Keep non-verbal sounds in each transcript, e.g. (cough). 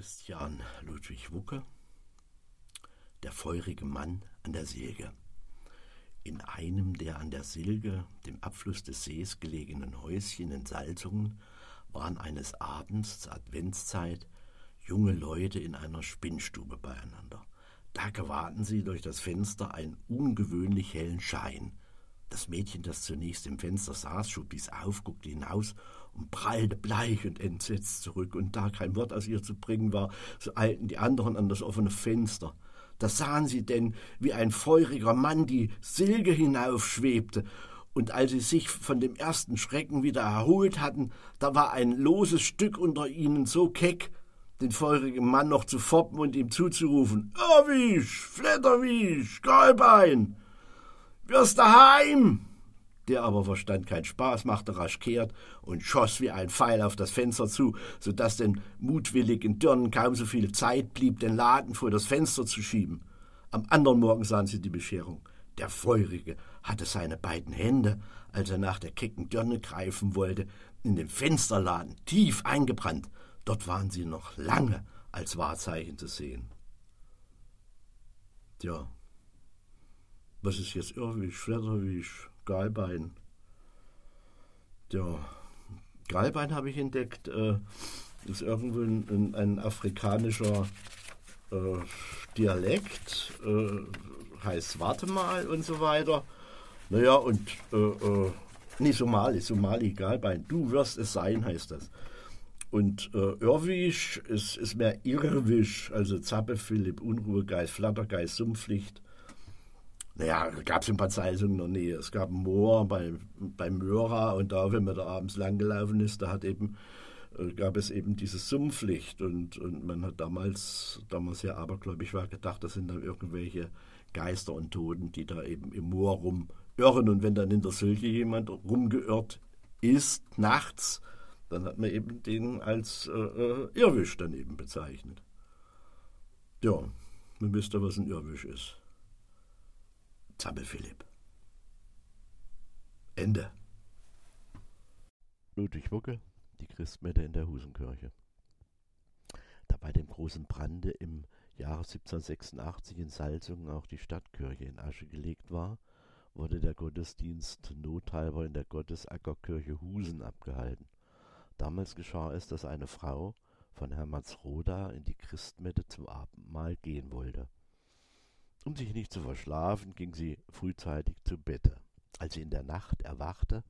Christian Ludwig Wucke Der feurige Mann an der Silge In einem der an der Silge, dem Abfluss des Sees gelegenen Häuschen in Salzungen, waren eines Abends zur Adventszeit junge Leute in einer Spinnstube beieinander. Da gewahrten sie durch das Fenster einen ungewöhnlich hellen Schein. Das Mädchen, das zunächst im Fenster saß, schob dies auf, guckte hinaus und prallte bleich und entsetzt zurück. Und da kein Wort aus ihr zu bringen war, so eilten die anderen an das offene Fenster. Da sahen sie denn, wie ein feuriger Mann die Silge hinaufschwebte. Und als sie sich von dem ersten Schrecken wieder erholt hatten, da war ein loses Stück unter ihnen so keck, den feurigen Mann noch zu foppen und ihm zuzurufen: Irrwisch, Flatterwisch, Gallbein! Wirst daheim! Der aber verstand keinen Spaß, machte rasch kehrt und schoss wie ein Pfeil auf das Fenster zu, so dass den mutwilligen Dirnen kaum so viel Zeit blieb, den Laden vor das Fenster zu schieben. Am anderen Morgen sahen sie die Bescherung. Der Feurige hatte seine beiden Hände, als er nach der kecken Dirne greifen wollte, in dem Fensterladen tief eingebrannt. Dort waren sie noch lange als Wahrzeichen zu sehen. Tja, was ist jetzt Irrwisch, Flatterwisch, Galbein? Ja, Galbein habe ich entdeckt, äh, ist irgendwo ein, ein afrikanischer äh, Dialekt, äh, heißt Warte mal und so weiter. Naja, und, äh, äh, nee, Somali, Somali, Galbein, du wirst es sein, heißt das. Und äh, Irrwisch ist, ist mehr Irrwisch, also Zappe, Philipp, Unruhegeist, Flattergeist, Sumpflicht. Naja, gab es ein paar Zeitungen noch nie. Es gab ein Moor bei, bei Möra und da, wenn man da abends langgelaufen ist, da hat eben, äh, gab es eben dieses Sumpflicht und, und man hat damals, damals ja abergläubig war, gedacht, das sind dann irgendwelche Geister und Toten, die da eben im Moor rumirren und wenn dann in der Sülche jemand rumgeirrt ist, nachts, dann hat man eben den als äh, äh Irrwisch dann eben bezeichnet. Ja, man wisst was ein Irrwisch ist. Zappel Philipp. Ende. Ludwig Wucke, die Christmette in der Husenkirche. Da bei dem großen Brande im Jahre 1786 in Salzungen auch die Stadtkirche in Asche gelegt war, wurde der Gottesdienst nothalber in der Gottesackerkirche Husen abgehalten. Damals geschah es, dass eine Frau von Hermannsroda in die Christmette zum Abendmahl gehen wollte. Um sich nicht zu verschlafen, ging sie frühzeitig zu Bette. Als sie in der Nacht erwachte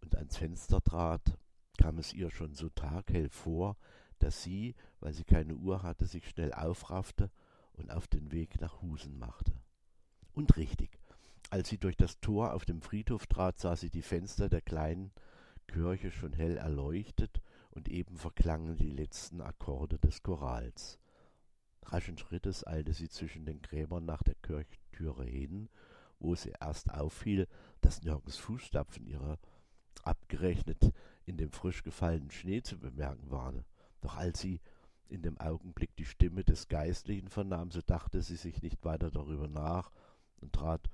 und ans Fenster trat, kam es ihr schon so taghell vor, dass sie, weil sie keine Uhr hatte, sich schnell aufraffte und auf den Weg nach Husen machte. Und richtig, als sie durch das Tor auf dem Friedhof trat, sah sie die Fenster der kleinen Kirche schon hell erleuchtet und eben verklangen die letzten Akkorde des Chorals. Raschen Schrittes eilte sie zwischen den Gräbern nach der Kirchtüre hin, wo sie erst auffiel, dass nirgends Fußstapfen ihrer abgerechnet in dem frisch gefallenen Schnee zu bemerken waren. Doch als sie in dem Augenblick die Stimme des Geistlichen vernahm, so dachte sie sich nicht weiter darüber nach und trat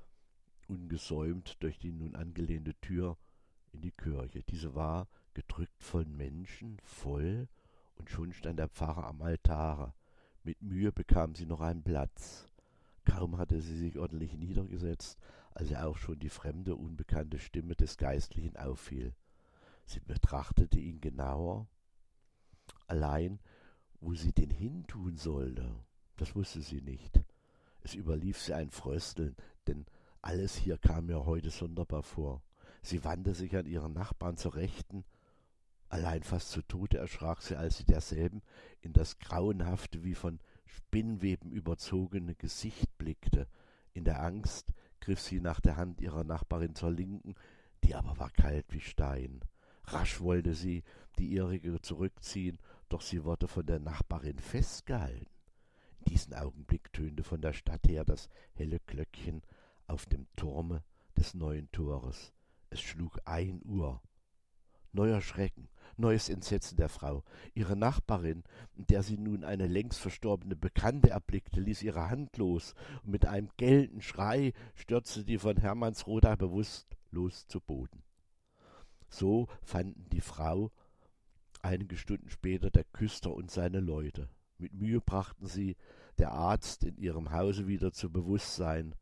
ungesäumt durch die nun angelehnte Tür in die Kirche. Diese war gedrückt von Menschen, voll, und schon stand der Pfarrer am Altare. Mit Mühe bekam sie noch einen Platz. Kaum hatte sie sich ordentlich niedergesetzt, als ihr auch schon die fremde, unbekannte Stimme des Geistlichen auffiel. Sie betrachtete ihn genauer. Allein, wo sie den hintun sollte, das wusste sie nicht. Es überlief sie ein Frösteln, denn alles hier kam mir heute sonderbar vor. Sie wandte sich an ihren Nachbarn zur Rechten, Allein fast zu Tode erschrak sie, als sie derselben in das grauenhafte, wie von Spinnweben überzogene Gesicht blickte. In der Angst griff sie nach der Hand ihrer Nachbarin zur Linken, die aber war kalt wie Stein. Rasch wollte sie die ihrige zurückziehen, doch sie wurde von der Nachbarin festgehalten. In diesem Augenblick tönte von der Stadt her das helle Glöckchen auf dem Turme des neuen Tores. Es schlug ein Uhr. Neuer Schrecken, neues Entsetzen der Frau. Ihre Nachbarin, in der sie nun eine längst verstorbene Bekannte erblickte, ließ ihre Hand los, und mit einem gellenden Schrei stürzte die von Hermannsroda bewusstlos zu Boden. So fanden die Frau einige Stunden später der Küster und seine Leute. Mit Mühe brachten sie der Arzt in ihrem Hause wieder zu Bewusstsein,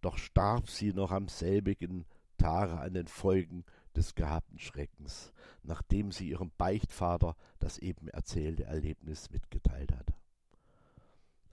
doch starb sie noch am selbigen Tage an den Folgen des gehabten Schreckens, nachdem sie ihrem Beichtvater das eben erzählte Erlebnis mitgeteilt hatte.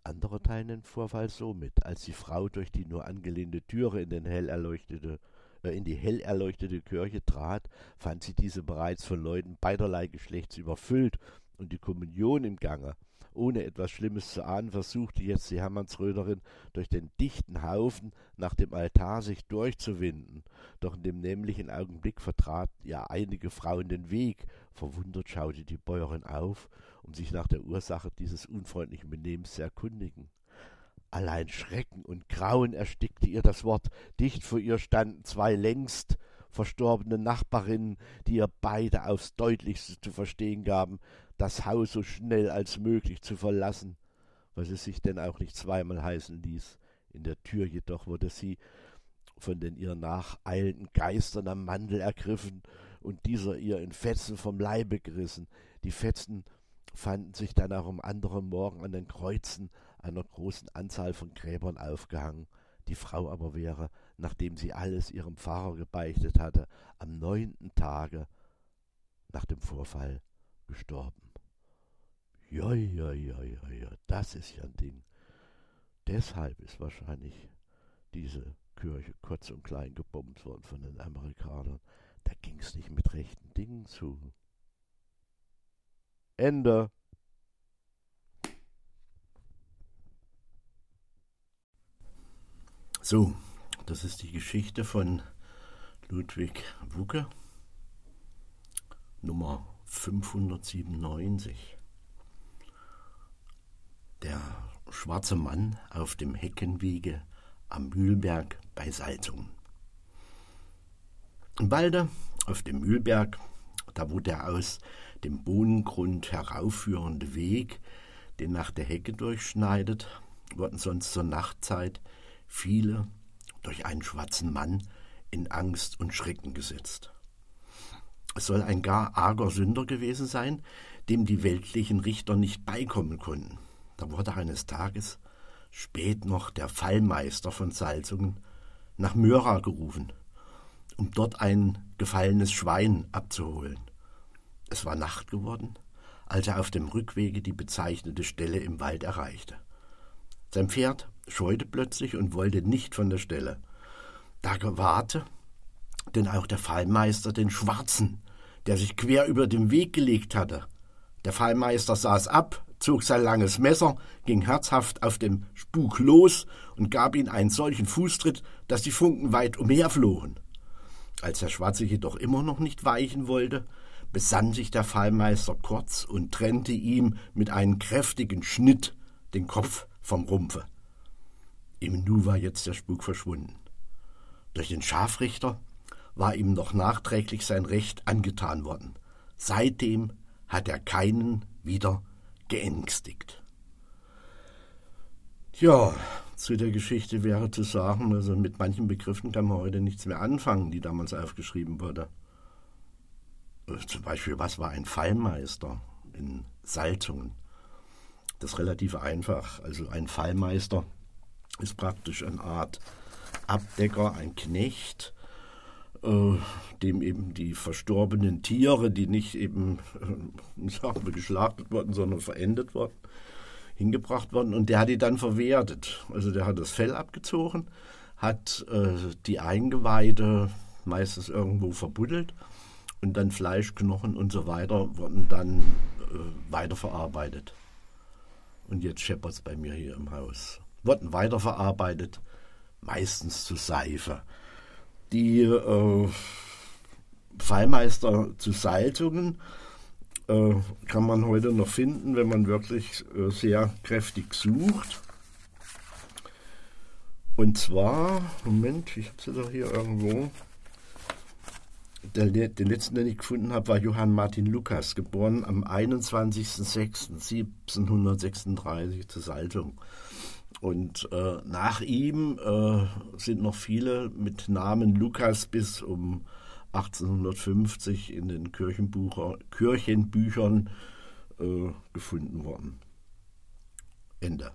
Andere teilen den Vorfall so mit, als die Frau durch die nur angelehnte Türe in, den hell erleuchtete, äh, in die hell erleuchtete Kirche trat, fand sie diese bereits von Leuten beiderlei Geschlechts überfüllt und die Kommunion im Gange. Ohne etwas Schlimmes zu ahnen, versuchte jetzt die Hermannsröderin durch den dichten Haufen nach dem Altar sich durchzuwinden. Doch in dem nämlichen Augenblick vertrat ihr einige Frauen den Weg. Verwundert schaute die Bäuerin auf, um sich nach der Ursache dieses unfreundlichen Benehmens zu erkundigen. Allein Schrecken und Grauen erstickte ihr das Wort. Dicht vor ihr standen zwei längst verstorbene Nachbarinnen, die ihr beide aufs deutlichste zu verstehen gaben, das Haus so schnell als möglich zu verlassen, was es sich denn auch nicht zweimal heißen ließ. In der Tür jedoch wurde sie von den ihr nacheilenden Geistern am Mandel ergriffen und dieser ihr in Fetzen vom Leibe gerissen. Die Fetzen fanden sich dann auch am anderen Morgen an den Kreuzen einer großen Anzahl von Gräbern aufgehangen. Die Frau aber wäre, nachdem sie alles ihrem Pfarrer gebeichtet hatte, am neunten Tage nach dem Vorfall gestorben. Ja, ja, ja, ja, ja, das ist ja ein Ding. Deshalb ist wahrscheinlich diese Kirche kurz und klein gebombt worden von den Amerikanern. Da ging es nicht mit rechten Dingen zu. Ende. So, das ist die Geschichte von Ludwig Wucke, Nummer 597. Der schwarze Mann auf dem Heckenwege am Mühlberg bei Salzungen. Im Walde auf dem Mühlberg, da wo der aus dem Bohnengrund heraufführende Weg den nach der Hecke durchschneidet, wurden sonst zur Nachtzeit viele durch einen schwarzen Mann in Angst und Schrecken gesetzt. Es soll ein gar arger Sünder gewesen sein, dem die weltlichen Richter nicht beikommen konnten. Da wurde eines Tages spät noch der Fallmeister von Salzungen nach Möra gerufen, um dort ein gefallenes Schwein abzuholen. Es war Nacht geworden, als er auf dem Rückwege die bezeichnete Stelle im Wald erreichte. Sein Pferd scheute plötzlich und wollte nicht von der Stelle. Da gewahrte denn auch der Fallmeister den Schwarzen, der sich quer über den Weg gelegt hatte. Der Fallmeister saß ab, zog sein langes Messer, ging herzhaft auf den Spuk los und gab ihm einen solchen Fußtritt, dass die Funken weit umherflogen. Als der Schwarze jedoch immer noch nicht weichen wollte, besann sich der Fallmeister kurz und trennte ihm mit einem kräftigen Schnitt den Kopf vom Rumpfe. Im Nu war jetzt der Spuk verschwunden. Durch den Scharfrichter war ihm noch nachträglich sein Recht angetan worden. Seitdem hat er keinen wieder geängstigt. Ja, zu der Geschichte wäre zu sagen, also mit manchen Begriffen kann man heute nichts mehr anfangen, die damals aufgeschrieben wurde. Äh, zum Beispiel, was war ein Fallmeister in Salzungen? Das ist relativ einfach. Also ein Fallmeister ist praktisch eine Art Abdecker, ein Knecht, äh, dem eben die verstorbenen Tiere, die nicht eben äh, (laughs) wir, geschlachtet wurden, sondern verendet wurden, hingebracht worden. Und der hat die dann verwertet. Also der hat das Fell abgezogen, hat äh, die Eingeweide meistens irgendwo verbuddelt und dann Fleisch, Knochen und so weiter wurden dann äh, weiterverarbeitet. Und jetzt scheppert es bei mir hier im Haus. Wurden weiterverarbeitet, meistens zu Seife die äh, Fallmeister zu Salzungen äh, kann man heute noch finden, wenn man wirklich äh, sehr kräftig sucht. Und zwar, Moment, ich habe sie doch hier irgendwo. Der, den letzten, den ich gefunden habe, war Johann Martin Lukas, geboren am 21.06.1736 zu Salzung. Und äh, nach ihm äh, sind noch viele mit Namen Lukas bis um 1850 in den Kirchenbüchern äh, gefunden worden. Ende.